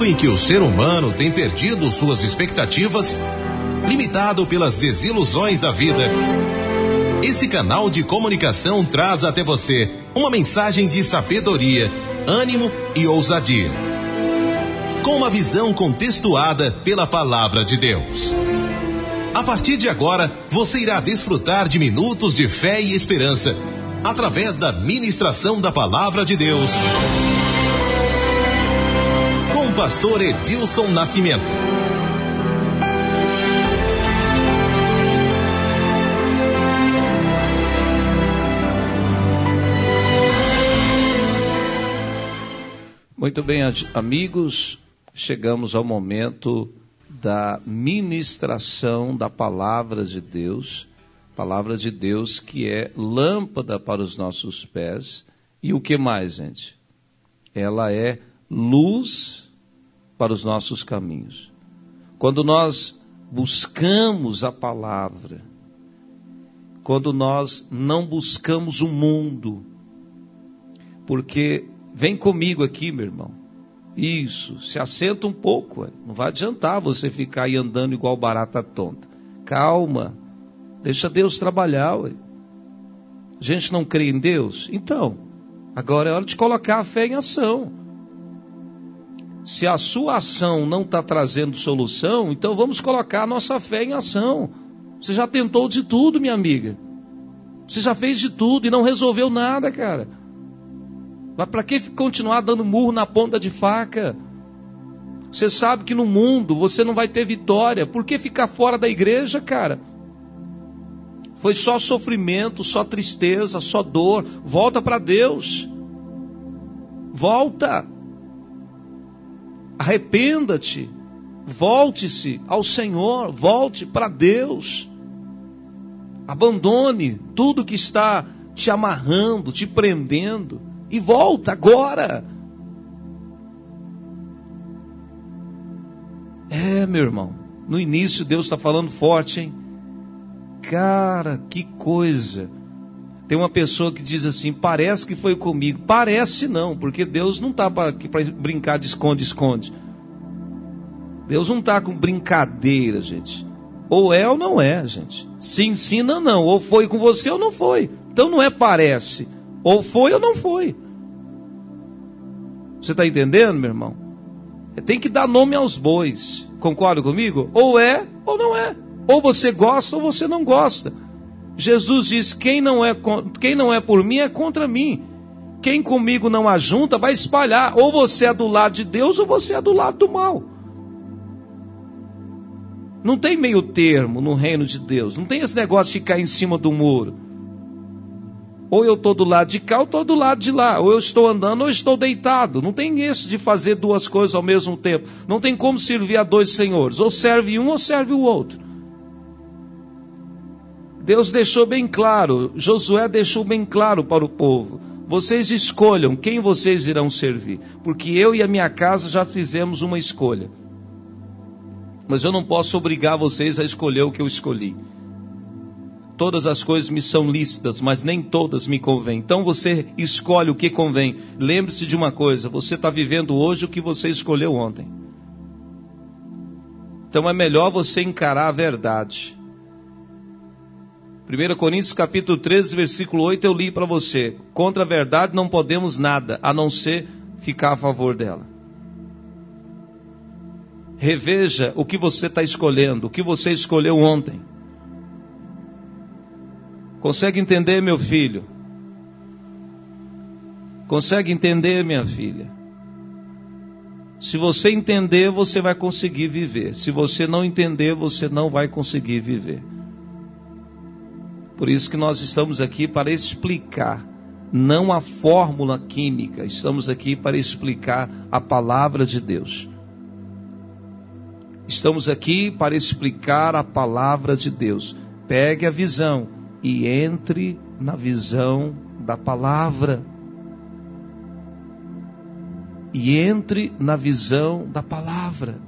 momento em que o ser humano tem perdido suas expectativas, limitado pelas desilusões da vida, esse canal de comunicação traz até você uma mensagem de sabedoria, ânimo e ousadia. Com uma visão contextuada pela palavra de Deus. A partir de agora, você irá desfrutar de minutos de fé e esperança através da ministração da palavra de Deus. Pastor Edilson Nascimento. Muito bem, amigos, chegamos ao momento da ministração da palavra de Deus, palavra de Deus que é lâmpada para os nossos pés e o que mais, gente? Ela é luz para os nossos caminhos. Quando nós buscamos a palavra, quando nós não buscamos o mundo, porque Vem comigo aqui, meu irmão. Isso, se assenta um pouco. Não vai adiantar você ficar aí andando igual barata tonta. Calma, deixa Deus trabalhar. Ué. A gente não crê em Deus? Então, agora é hora de colocar a fé em ação. Se a sua ação não está trazendo solução, então vamos colocar a nossa fé em ação. Você já tentou de tudo, minha amiga. Você já fez de tudo e não resolveu nada, cara. Mas para que continuar dando murro na ponta de faca? Você sabe que no mundo você não vai ter vitória. Por que ficar fora da igreja, cara? Foi só sofrimento, só tristeza, só dor. Volta para Deus. Volta. Arrependa-te. Volte-se ao Senhor. Volte para Deus. Abandone tudo que está te amarrando, te prendendo e volta agora. É, meu irmão, no início Deus está falando forte, hein? Cara, que coisa. Tem uma pessoa que diz assim: parece que foi comigo. Parece não, porque Deus não está para brincar de esconde-esconde. Deus não está com brincadeira, gente. Ou é ou não é, gente. Se ensina, não. Ou foi com você ou não foi. Então não é parece. Ou foi ou não foi. Você está entendendo, meu irmão? Tem que dar nome aos bois. Concorda comigo? Ou é ou não é. Ou você gosta ou você não gosta. Jesus diz: quem não é, quem não é por mim é contra mim. Quem comigo não ajunta vai espalhar. Ou você é do lado de Deus ou você é do lado do mal. Não tem meio termo no reino de Deus. Não tem esse negócio de ficar em cima do muro. Ou eu estou do lado de cá ou estou do lado de lá. Ou eu estou andando ou estou deitado. Não tem isso de fazer duas coisas ao mesmo tempo. Não tem como servir a dois senhores. Ou serve um ou serve o outro. Deus deixou bem claro, Josué deixou bem claro para o povo: vocês escolham quem vocês irão servir, porque eu e a minha casa já fizemos uma escolha. Mas eu não posso obrigar vocês a escolher o que eu escolhi todas as coisas me são lícitas, mas nem todas me convêm. Então você escolhe o que convém. Lembre-se de uma coisa: você está vivendo hoje o que você escolheu ontem. Então é melhor você encarar a verdade. 1 Coríntios capítulo 13, versículo 8, eu li para você. Contra a verdade não podemos nada, a não ser ficar a favor dela. Reveja o que você está escolhendo, o que você escolheu ontem. Consegue entender, meu filho? Consegue entender, minha filha? Se você entender, você vai conseguir viver. Se você não entender, você não vai conseguir viver. Por isso que nós estamos aqui para explicar, não a fórmula química, estamos aqui para explicar a palavra de Deus. Estamos aqui para explicar a palavra de Deus. Pegue a visão e entre na visão da palavra. E entre na visão da palavra.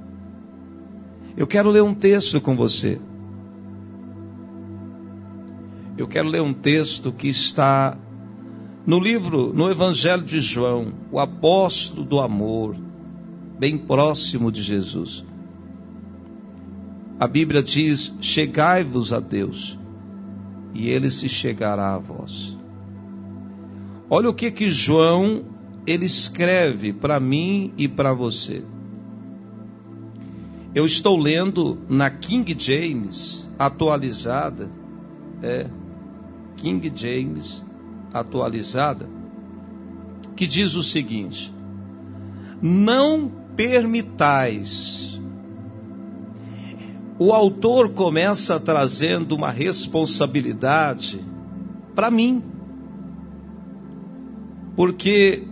Eu quero ler um texto com você. Eu quero ler um texto que está no livro, no Evangelho de João, o apóstolo do amor, bem próximo de Jesus. A Bíblia diz: Chegai-vos a Deus, e ele se chegará a vós. Olha o que que João ele escreve para mim e para você. Eu estou lendo na King James atualizada, é King James atualizada, que diz o seguinte: Não permitais. O autor começa trazendo uma responsabilidade para mim. Porque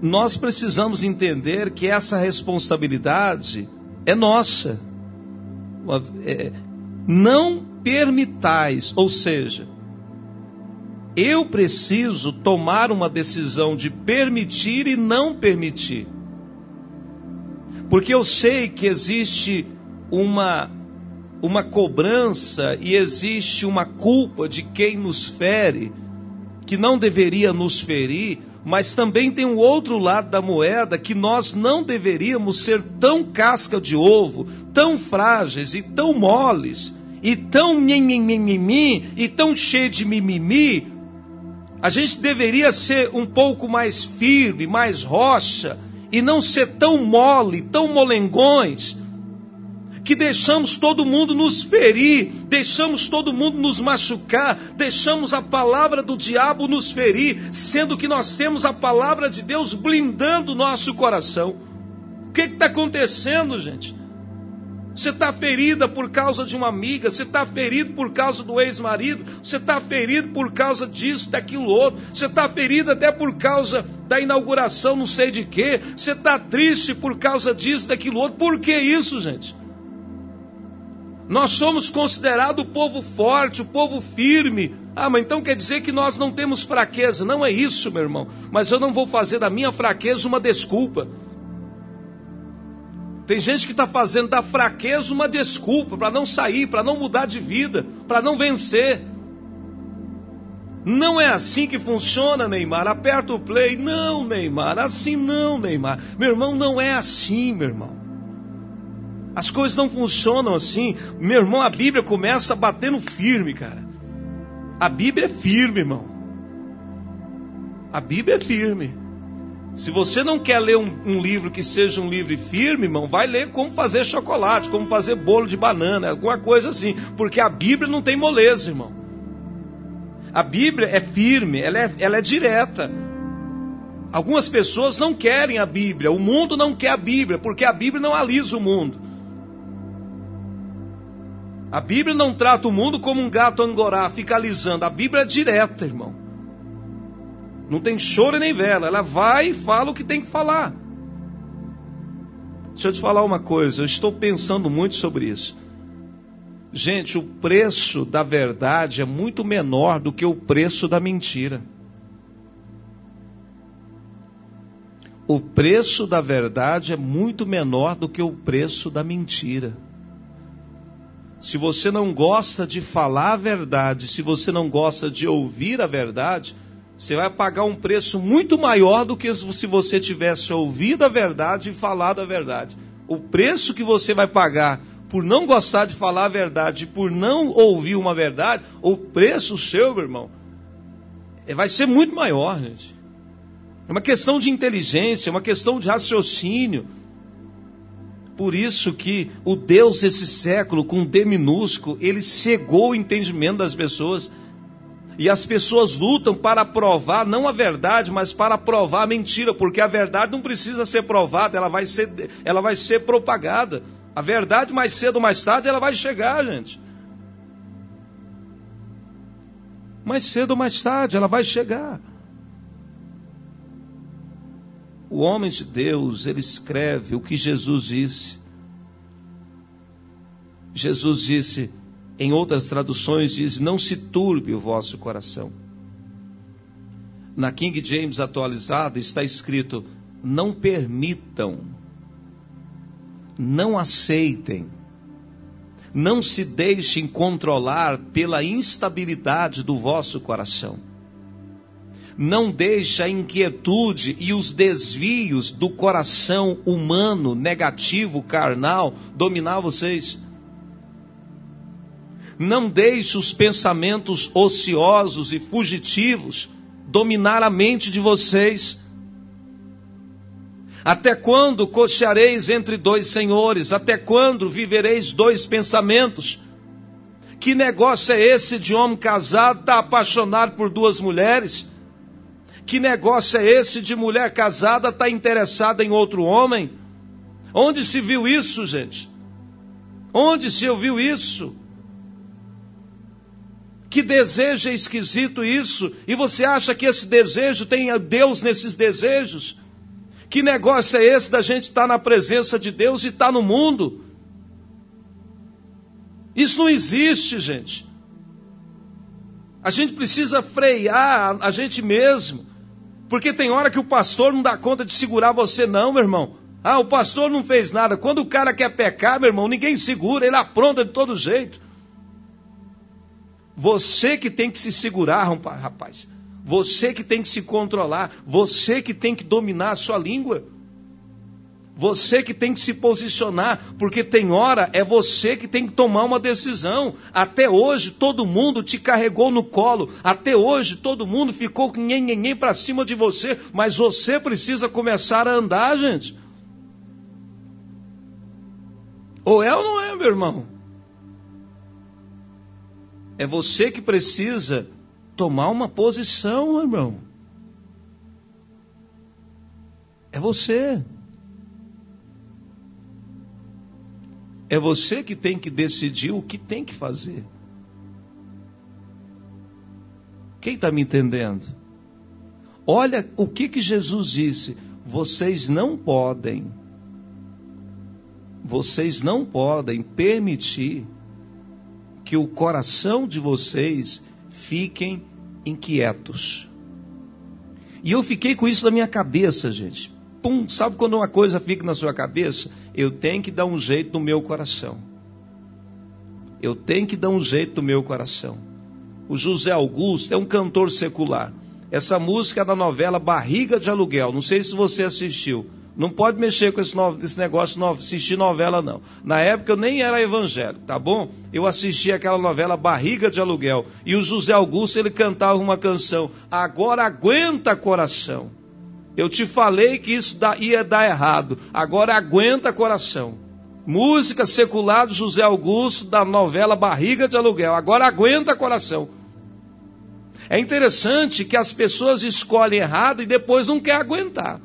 nós precisamos entender que essa responsabilidade é nossa. É, não permitais, ou seja, eu preciso tomar uma decisão de permitir e não permitir. Porque eu sei que existe uma uma cobrança e existe uma culpa de quem nos fere, que não deveria nos ferir, mas também tem um outro lado da moeda que nós não deveríamos ser tão casca de ovo, tão frágeis e tão moles, e tão mimimi, e tão cheio de mimimi. A gente deveria ser um pouco mais firme, mais rocha, e não ser tão mole, tão molengões, que deixamos todo mundo nos ferir, deixamos todo mundo nos machucar, deixamos a palavra do diabo nos ferir, sendo que nós temos a palavra de Deus blindando o nosso coração. O que está acontecendo, gente? Você está ferida por causa de uma amiga, você está ferido por causa do ex-marido, você está ferido por causa disso, daquilo outro, você está ferido até por causa da inauguração, não sei de quê, você está triste por causa disso, daquilo outro. Por que isso, gente? Nós somos considerados o povo forte, o povo firme. Ah, mas então quer dizer que nós não temos fraqueza. Não é isso, meu irmão. Mas eu não vou fazer da minha fraqueza uma desculpa. Tem gente que está fazendo da fraqueza uma desculpa para não sair, para não mudar de vida, para não vencer. Não é assim que funciona, Neymar. Aperta o play. Não, Neymar. Assim não, Neymar. Meu irmão, não é assim, meu irmão. As coisas não funcionam assim. Meu irmão, a Bíblia começa batendo firme, cara. A Bíblia é firme, irmão. A Bíblia é firme. Se você não quer ler um, um, livro que seja um livro firme, irmão, vai ler como fazer chocolate, como fazer bolo de banana, alguma coisa assim. Porque a Bíblia não tem moleza, irmão. A Bíblia é firme, ela é, ela é direta. Algumas pessoas não querem a Bíblia, o mundo não quer a Bíblia, porque a Bíblia não alisa o mundo. A Bíblia não trata o mundo como um gato angorá, fica alisando. A Bíblia é direta, irmão. Não tem choro nem vela. Ela vai e fala o que tem que falar. Deixa eu te falar uma coisa. Eu estou pensando muito sobre isso. Gente, o preço da verdade é muito menor do que o preço da mentira. O preço da verdade é muito menor do que o preço da mentira. Se você não gosta de falar a verdade, se você não gosta de ouvir a verdade, você vai pagar um preço muito maior do que se você tivesse ouvido a verdade e falado a verdade. O preço que você vai pagar por não gostar de falar a verdade, por não ouvir uma verdade, o preço seu, meu irmão, é, vai ser muito maior, gente. É uma questão de inteligência, é uma questão de raciocínio. Por isso que o Deus desse século, com D minúsculo, ele cegou o entendimento das pessoas. E as pessoas lutam para provar não a verdade, mas para provar a mentira, porque a verdade não precisa ser provada, ela vai ser, ela vai ser propagada. A verdade, mais cedo ou mais tarde, ela vai chegar, gente. Mais cedo ou mais tarde, ela vai chegar. O homem de Deus, ele escreve o que Jesus disse. Jesus disse, em outras traduções diz: Não se turbe o vosso coração. Na King James atualizada está escrito: Não permitam, não aceitem, não se deixem controlar pela instabilidade do vosso coração. Não deixe a inquietude e os desvios do coração humano, negativo, carnal, dominar vocês. Não deixe os pensamentos ociosos e fugitivos dominar a mente de vocês. Até quando cocheareis entre dois senhores? Até quando vivereis dois pensamentos? Que negócio é esse de homem casado estar tá apaixonado por duas mulheres? Que negócio é esse de mulher casada estar tá interessada em outro homem? Onde se viu isso, gente? Onde se ouviu isso? Que desejo é esquisito isso? E você acha que esse desejo tem Deus nesses desejos? Que negócio é esse da gente estar na presença de Deus e estar no mundo? Isso não existe, gente. A gente precisa frear a gente mesmo. Porque tem hora que o pastor não dá conta de segurar você, não, meu irmão. Ah, o pastor não fez nada. Quando o cara quer pecar, meu irmão, ninguém segura, ele apronta de todo jeito. Você que tem que se segurar, rapaz. Você que tem que se controlar. Você que tem que dominar a sua língua. Você que tem que se posicionar, porque tem hora é você que tem que tomar uma decisão. Até hoje todo mundo te carregou no colo, até hoje todo mundo ficou com nhenhenhen para cima de você, mas você precisa começar a andar, gente. Ou é ou não é, meu irmão? É você que precisa tomar uma posição, irmão. É você. É você que tem que decidir o que tem que fazer. Quem está me entendendo? Olha o que, que Jesus disse: vocês não podem, vocês não podem permitir que o coração de vocês fiquem inquietos. E eu fiquei com isso na minha cabeça, gente. Pum, sabe quando uma coisa fica na sua cabeça? Eu tenho que dar um jeito no meu coração. Eu tenho que dar um jeito no meu coração. O José Augusto é um cantor secular. Essa música é da novela Barriga de Aluguel. Não sei se você assistiu. Não pode mexer com esse, no, esse negócio de assistir novela, não. Na época eu nem era evangélico, tá bom? Eu assisti aquela novela Barriga de Aluguel. E o José Augusto, ele cantava uma canção. Agora aguenta coração. Eu te falei que isso ia dar errado. Agora aguenta coração. Música secular do José Augusto, da novela Barriga de Aluguel. Agora aguenta coração. É interessante que as pessoas escolhem errado e depois não quer aguentar.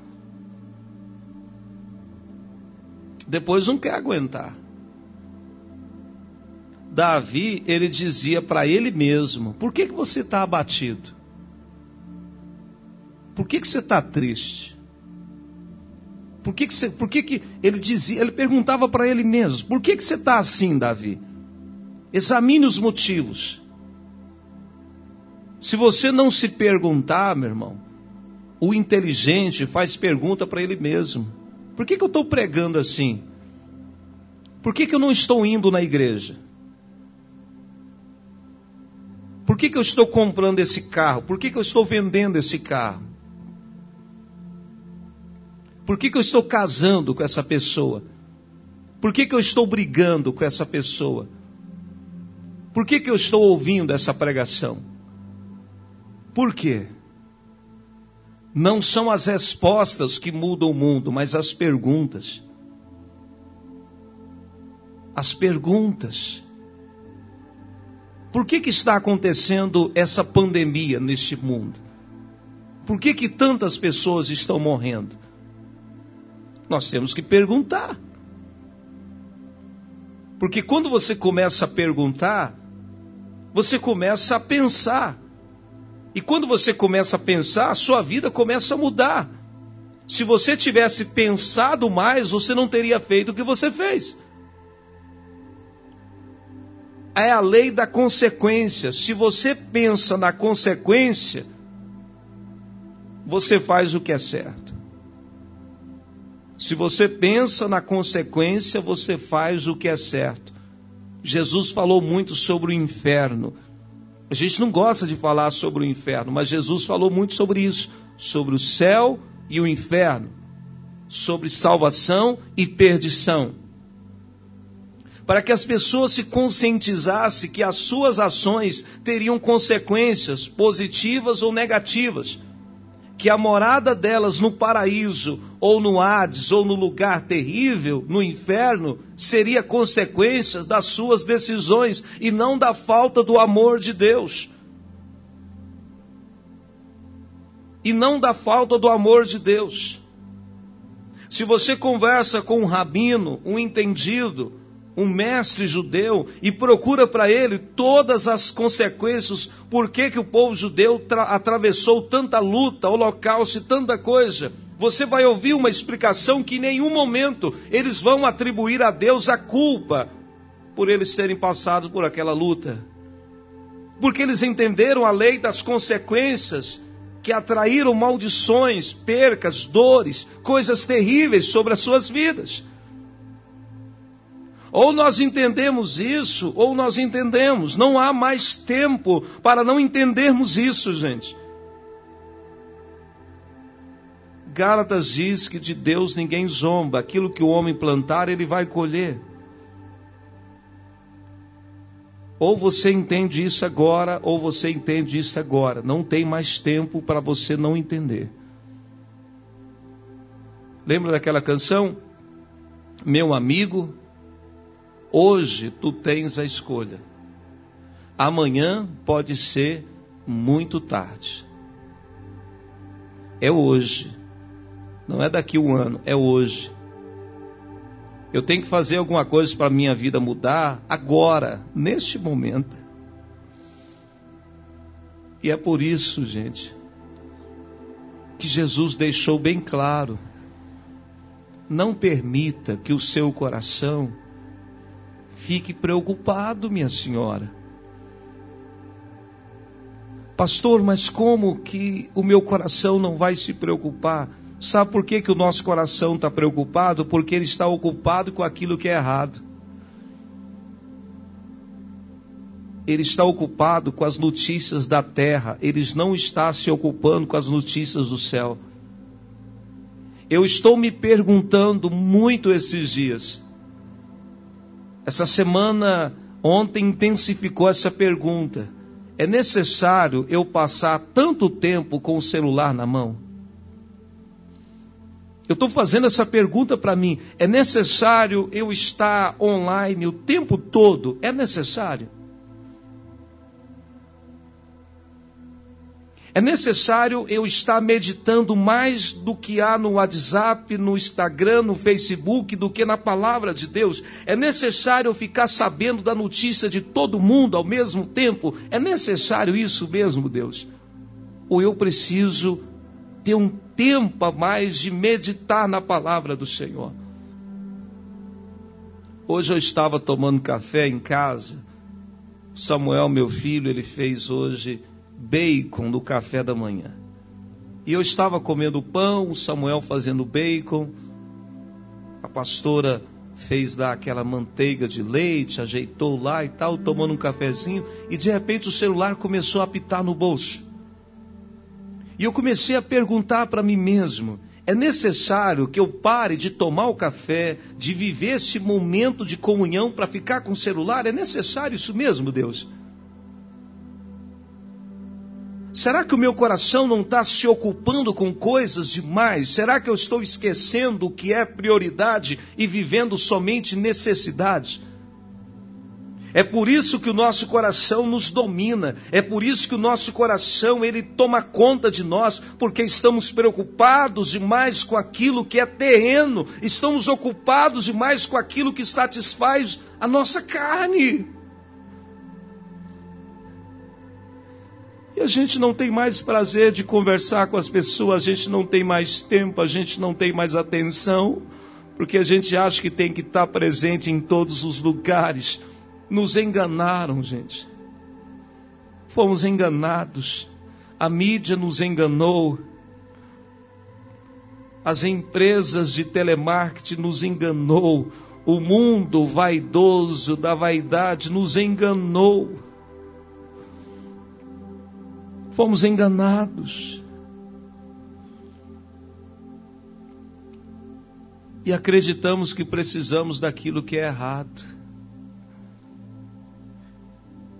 depois não quer aguentar. Davi, ele dizia para ele mesmo: Por que, que você está abatido? Por que, que você está triste? Por que, que, você, por que, que ele dizia, ele perguntava para ele mesmo: Por que, que você está assim, Davi? Examine os motivos. Se você não se perguntar, meu irmão, o inteligente faz pergunta para ele mesmo. Por que, que eu estou pregando assim? Por que, que eu não estou indo na igreja? Por que, que eu estou comprando esse carro? Por que, que eu estou vendendo esse carro? Por que, que eu estou casando com essa pessoa? Por que, que eu estou brigando com essa pessoa? Por que, que eu estou ouvindo essa pregação? Por quê? Não são as respostas que mudam o mundo, mas as perguntas. As perguntas. Por que, que está acontecendo essa pandemia neste mundo? Por que, que tantas pessoas estão morrendo? Nós temos que perguntar. Porque quando você começa a perguntar, você começa a pensar. E quando você começa a pensar, a sua vida começa a mudar. Se você tivesse pensado mais, você não teria feito o que você fez. É a lei da consequência. Se você pensa na consequência, você faz o que é certo. Se você pensa na consequência, você faz o que é certo. Jesus falou muito sobre o inferno. A gente não gosta de falar sobre o inferno, mas Jesus falou muito sobre isso, sobre o céu e o inferno, sobre salvação e perdição. Para que as pessoas se conscientizassem que as suas ações teriam consequências positivas ou negativas que a morada delas no paraíso, ou no Hades, ou no lugar terrível, no inferno, seria consequência das suas decisões e não da falta do amor de Deus. E não da falta do amor de Deus. Se você conversa com um rabino, um entendido, um mestre judeu e procura para ele todas as consequências, por que, que o povo judeu atravessou tanta luta, holocausto e tanta coisa. Você vai ouvir uma explicação que em nenhum momento eles vão atribuir a Deus a culpa por eles terem passado por aquela luta. Porque eles entenderam a lei das consequências que atraíram maldições, percas, dores, coisas terríveis sobre as suas vidas. Ou nós entendemos isso, ou nós entendemos. Não há mais tempo para não entendermos isso, gente. Gálatas diz que de Deus ninguém zomba. Aquilo que o homem plantar, ele vai colher. Ou você entende isso agora, ou você entende isso agora. Não tem mais tempo para você não entender. Lembra daquela canção? Meu amigo, Hoje tu tens a escolha. Amanhã pode ser muito tarde. É hoje. Não é daqui um ano, é hoje. Eu tenho que fazer alguma coisa para minha vida mudar agora, neste momento. E é por isso, gente, que Jesus deixou bem claro: não permita que o seu coração fique preocupado, minha senhora. Pastor, mas como que o meu coração não vai se preocupar? Sabe por que, que o nosso coração está preocupado? Porque ele está ocupado com aquilo que é errado. Ele está ocupado com as notícias da terra, ele não está se ocupando com as notícias do céu. Eu estou me perguntando muito esses dias essa semana, ontem, intensificou essa pergunta: é necessário eu passar tanto tempo com o celular na mão? Eu estou fazendo essa pergunta para mim: é necessário eu estar online o tempo todo? É necessário? É necessário eu estar meditando mais do que há no WhatsApp, no Instagram, no Facebook, do que na palavra de Deus. É necessário eu ficar sabendo da notícia de todo mundo ao mesmo tempo. É necessário isso mesmo, Deus? Ou eu preciso ter um tempo a mais de meditar na palavra do Senhor? Hoje eu estava tomando café em casa. Samuel, meu filho, ele fez hoje bacon no café da manhã. E eu estava comendo pão, o Samuel fazendo bacon, a pastora fez lá aquela manteiga de leite, ajeitou lá e tal, tomando um cafezinho, e de repente o celular começou a apitar no bolso. E eu comecei a perguntar para mim mesmo: é necessário que eu pare de tomar o café, de viver esse momento de comunhão para ficar com o celular? É necessário isso mesmo, Deus? Será que o meu coração não está se ocupando com coisas demais? Será que eu estou esquecendo o que é prioridade e vivendo somente necessidade? É por isso que o nosso coração nos domina, é por isso que o nosso coração ele toma conta de nós, porque estamos preocupados demais com aquilo que é terreno, estamos ocupados demais com aquilo que satisfaz a nossa carne. E a gente não tem mais prazer de conversar com as pessoas, a gente não tem mais tempo, a gente não tem mais atenção, porque a gente acha que tem que estar presente em todos os lugares. Nos enganaram, gente. Fomos enganados. A mídia nos enganou. As empresas de telemarketing nos enganou. O mundo vaidoso da vaidade nos enganou Fomos enganados. E acreditamos que precisamos daquilo que é errado.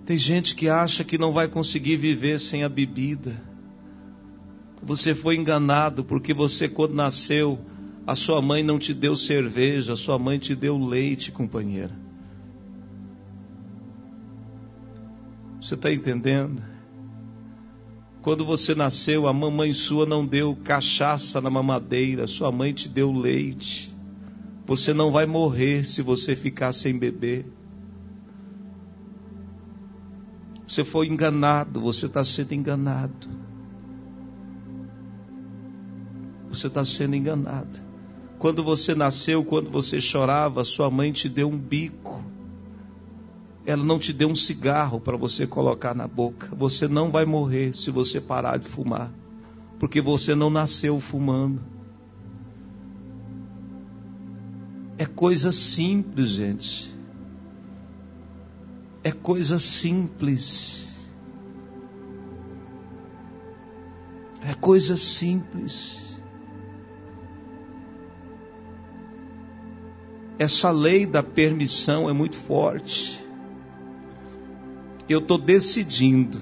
Tem gente que acha que não vai conseguir viver sem a bebida. Você foi enganado porque você, quando nasceu, a sua mãe não te deu cerveja, a sua mãe te deu leite, companheira. Você está entendendo? Quando você nasceu, a mamãe sua não deu cachaça na mamadeira, sua mãe te deu leite. Você não vai morrer se você ficar sem beber. Você foi enganado, você está sendo enganado. Você está sendo enganado. Quando você nasceu, quando você chorava, sua mãe te deu um bico. Ela não te deu um cigarro para você colocar na boca. Você não vai morrer se você parar de fumar, porque você não nasceu fumando. É coisa simples, gente. É coisa simples. É coisa simples. essa lei da permissão é muito forte. Eu estou decidindo,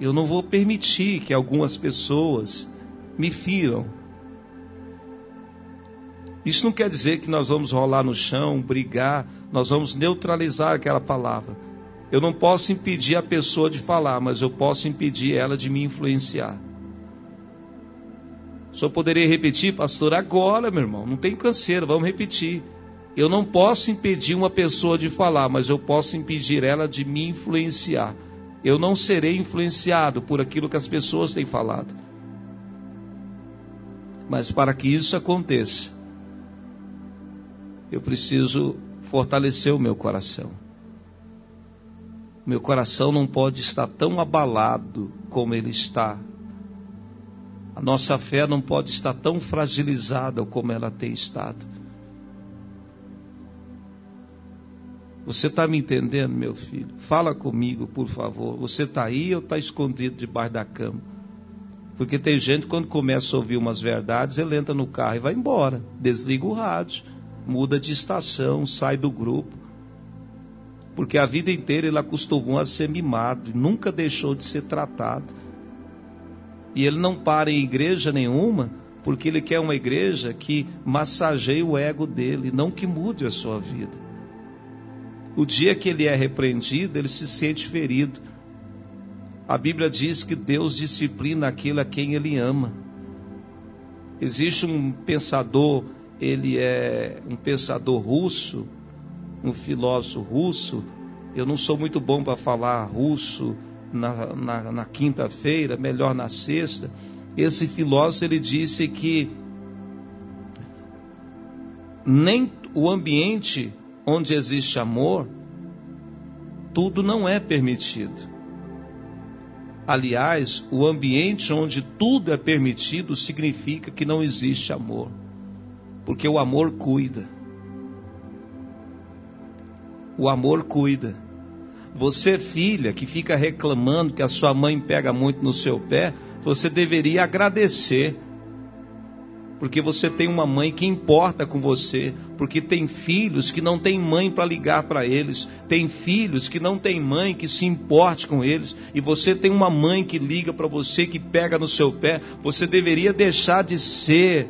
eu não vou permitir que algumas pessoas me firam. Isso não quer dizer que nós vamos rolar no chão, brigar, nós vamos neutralizar aquela palavra. Eu não posso impedir a pessoa de falar, mas eu posso impedir ela de me influenciar. Só poderia repetir, pastor, agora, meu irmão, não tem canseiro, vamos repetir. Eu não posso impedir uma pessoa de falar, mas eu posso impedir ela de me influenciar. Eu não serei influenciado por aquilo que as pessoas têm falado. Mas para que isso aconteça, eu preciso fortalecer o meu coração. Meu coração não pode estar tão abalado como ele está. A nossa fé não pode estar tão fragilizada como ela tem estado. Você está me entendendo, meu filho? Fala comigo, por favor. Você está aí ou está escondido debaixo da cama? Porque tem gente, quando começa a ouvir umas verdades, ele entra no carro e vai embora. Desliga o rádio, muda de estação, sai do grupo. Porque a vida inteira ele acostumou a ser mimado, nunca deixou de ser tratado. E ele não para em igreja nenhuma, porque ele quer uma igreja que massageie o ego dele, não que mude a sua vida. O dia que ele é repreendido, ele se sente ferido. A Bíblia diz que Deus disciplina aquele a quem ele ama. Existe um pensador, ele é um pensador russo, um filósofo russo. Eu não sou muito bom para falar russo na, na, na quinta-feira, melhor na sexta. Esse filósofo ele disse que nem o ambiente onde existe amor, tudo não é permitido. Aliás, o ambiente onde tudo é permitido significa que não existe amor, porque o amor cuida. O amor cuida. Você, filha, que fica reclamando que a sua mãe pega muito no seu pé, você deveria agradecer porque você tem uma mãe que importa com você, porque tem filhos que não tem mãe para ligar para eles, tem filhos que não tem mãe que se importe com eles, e você tem uma mãe que liga para você, que pega no seu pé, você deveria deixar de ser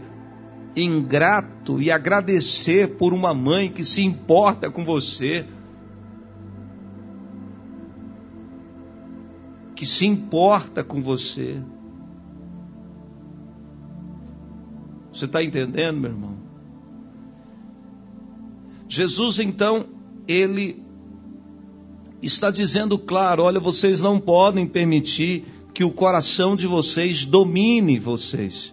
ingrato e agradecer por uma mãe que se importa com você. Que se importa com você. Você está entendendo, meu irmão? Jesus, então, ele está dizendo claro: olha, vocês não podem permitir que o coração de vocês domine vocês.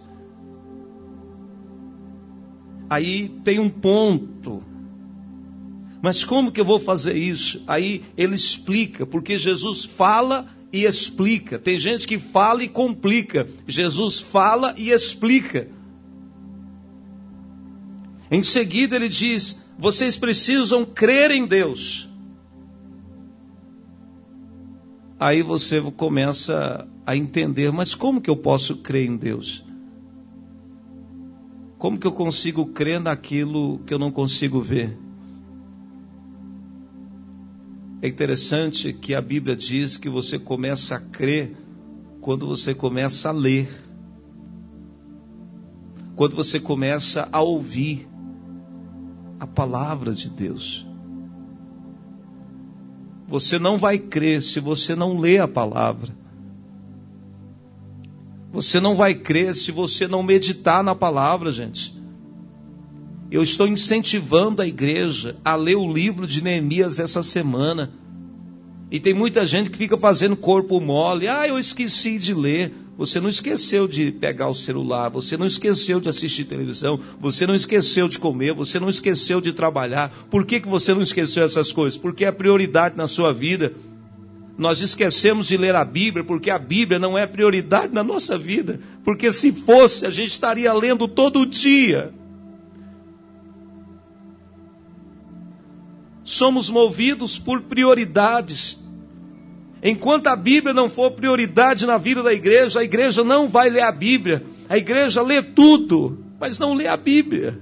Aí tem um ponto. Mas como que eu vou fazer isso? Aí ele explica, porque Jesus fala e explica. Tem gente que fala e complica. Jesus fala e explica. Em seguida, ele diz: vocês precisam crer em Deus. aí você começa a entender, mas como que eu posso crer em Deus? Como que eu consigo crer naquilo que eu não consigo ver? É interessante que a Bíblia diz que você começa a crer quando você começa a ler, quando você começa a ouvir a palavra de Deus. Você não vai crer se você não lê a palavra. Você não vai crer se você não meditar na palavra, gente. Eu estou incentivando a igreja a ler o livro de Neemias essa semana. E tem muita gente que fica fazendo corpo mole. Ah, eu esqueci de ler. Você não esqueceu de pegar o celular, você não esqueceu de assistir televisão, você não esqueceu de comer, você não esqueceu de trabalhar. Por que, que você não esqueceu essas coisas? Porque é prioridade na sua vida. Nós esquecemos de ler a Bíblia porque a Bíblia não é prioridade na nossa vida. Porque se fosse, a gente estaria lendo todo dia. Somos movidos por prioridades. Enquanto a Bíblia não for prioridade na vida da igreja, a igreja não vai ler a Bíblia. A igreja lê tudo, mas não lê a Bíblia.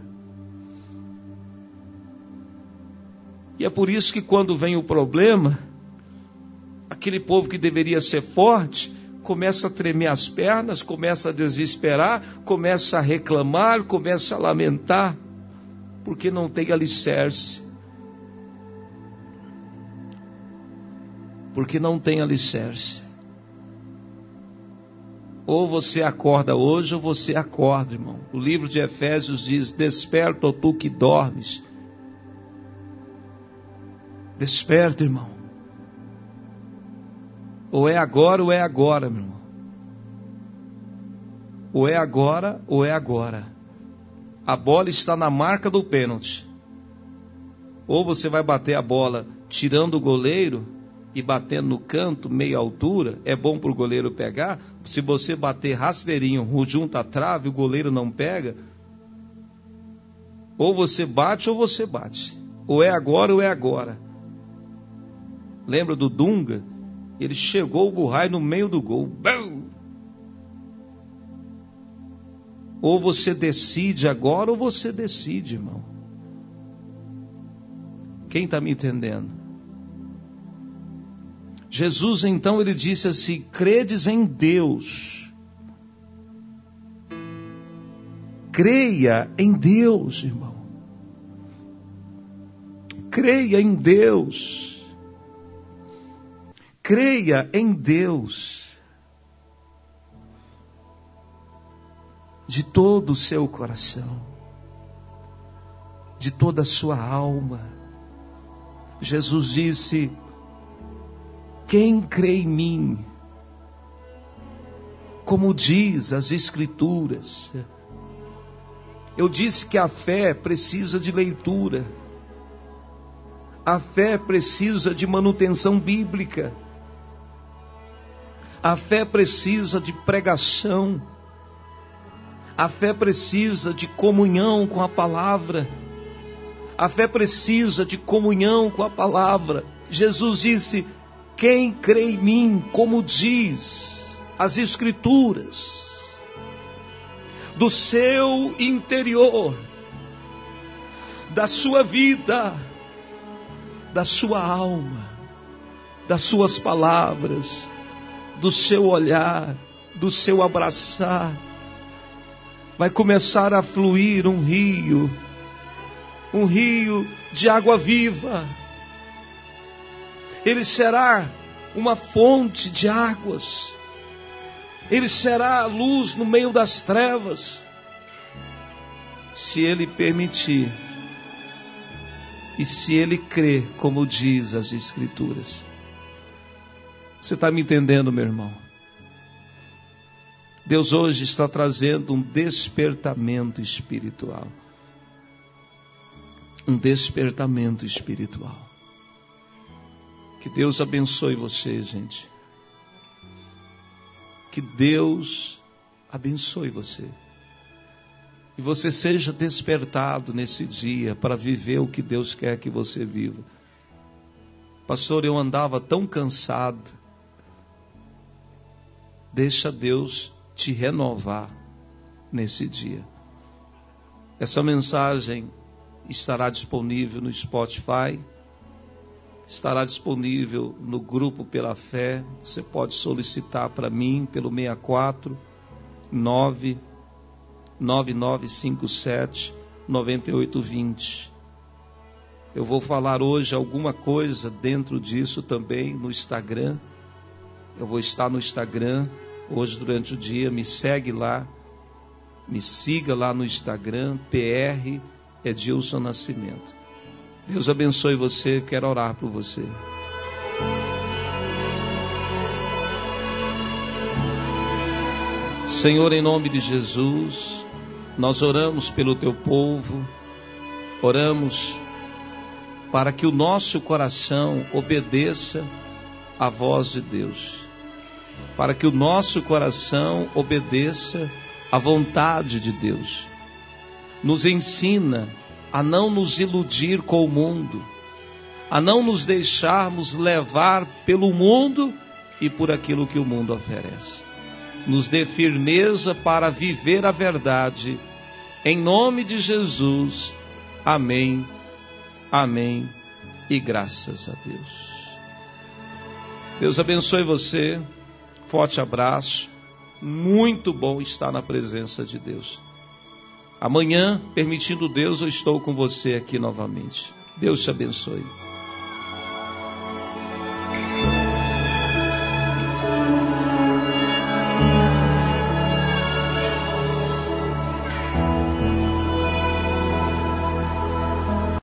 E é por isso que quando vem o problema, aquele povo que deveria ser forte, começa a tremer as pernas, começa a desesperar, começa a reclamar, começa a lamentar, porque não tem alicerce. Porque não tem alicerce. Ou você acorda hoje, ou você acorda, irmão. O livro de Efésios diz: Desperta, tu que dormes. Desperta, irmão. Ou é agora, ou é agora, meu irmão. Ou é agora, ou é agora. A bola está na marca do pênalti. Ou você vai bater a bola tirando o goleiro, e batendo no canto, meia altura, é bom para o goleiro pegar. Se você bater rasteirinho junto à trave, o goleiro não pega. Ou você bate ou você bate. Ou é agora ou é agora. Lembra do Dunga? Ele chegou o Burrai no meio do gol. Ou você decide agora ou você decide, irmão. Quem está me entendendo? Jesus então ele disse assim: credes em Deus. Creia em Deus, irmão. Creia em Deus. Creia em Deus. De todo o seu coração. De toda a sua alma. Jesus disse: quem crê em mim? Como diz as Escrituras. Eu disse que a fé precisa de leitura. A fé precisa de manutenção bíblica. A fé precisa de pregação. A fé precisa de comunhão com a palavra. A fé precisa de comunhão com a palavra. Jesus disse: quem crê em mim, como diz as Escrituras, do seu interior, da sua vida, da sua alma, das suas palavras, do seu olhar, do seu abraçar, vai começar a fluir um rio, um rio de água viva ele será uma fonte de águas, ele será a luz no meio das trevas, se ele permitir e se ele crer, como diz as Escrituras. Você está me entendendo, meu irmão? Deus hoje está trazendo um despertamento espiritual. Um despertamento espiritual. Que Deus abençoe você, gente. Que Deus abençoe você. E você seja despertado nesse dia para viver o que Deus quer que você viva. Pastor, eu andava tão cansado, Deixa Deus te renovar nesse dia. Essa mensagem estará disponível no Spotify, estará disponível no grupo Pela Fé. Você pode solicitar para mim pelo 64 9 9957 9820. Eu vou falar hoje alguma coisa dentro disso também no Instagram. Eu vou estar no Instagram hoje durante o dia. Me segue lá. Me siga lá no Instagram, PR Edilson Nascimento. Deus abençoe você. Quero orar por você. Senhor, em nome de Jesus, nós oramos pelo teu povo, oramos para que o nosso coração obedeça à voz de Deus, para que o nosso coração obedeça à vontade de Deus. Nos ensina a não nos iludir com o mundo, a não nos deixarmos levar pelo mundo e por aquilo que o mundo oferece nos dê firmeza para viver a verdade. Em nome de Jesus. Amém. Amém. E graças a Deus. Deus abençoe você. Forte abraço. Muito bom estar na presença de Deus. Amanhã, permitindo Deus, eu estou com você aqui novamente. Deus te abençoe.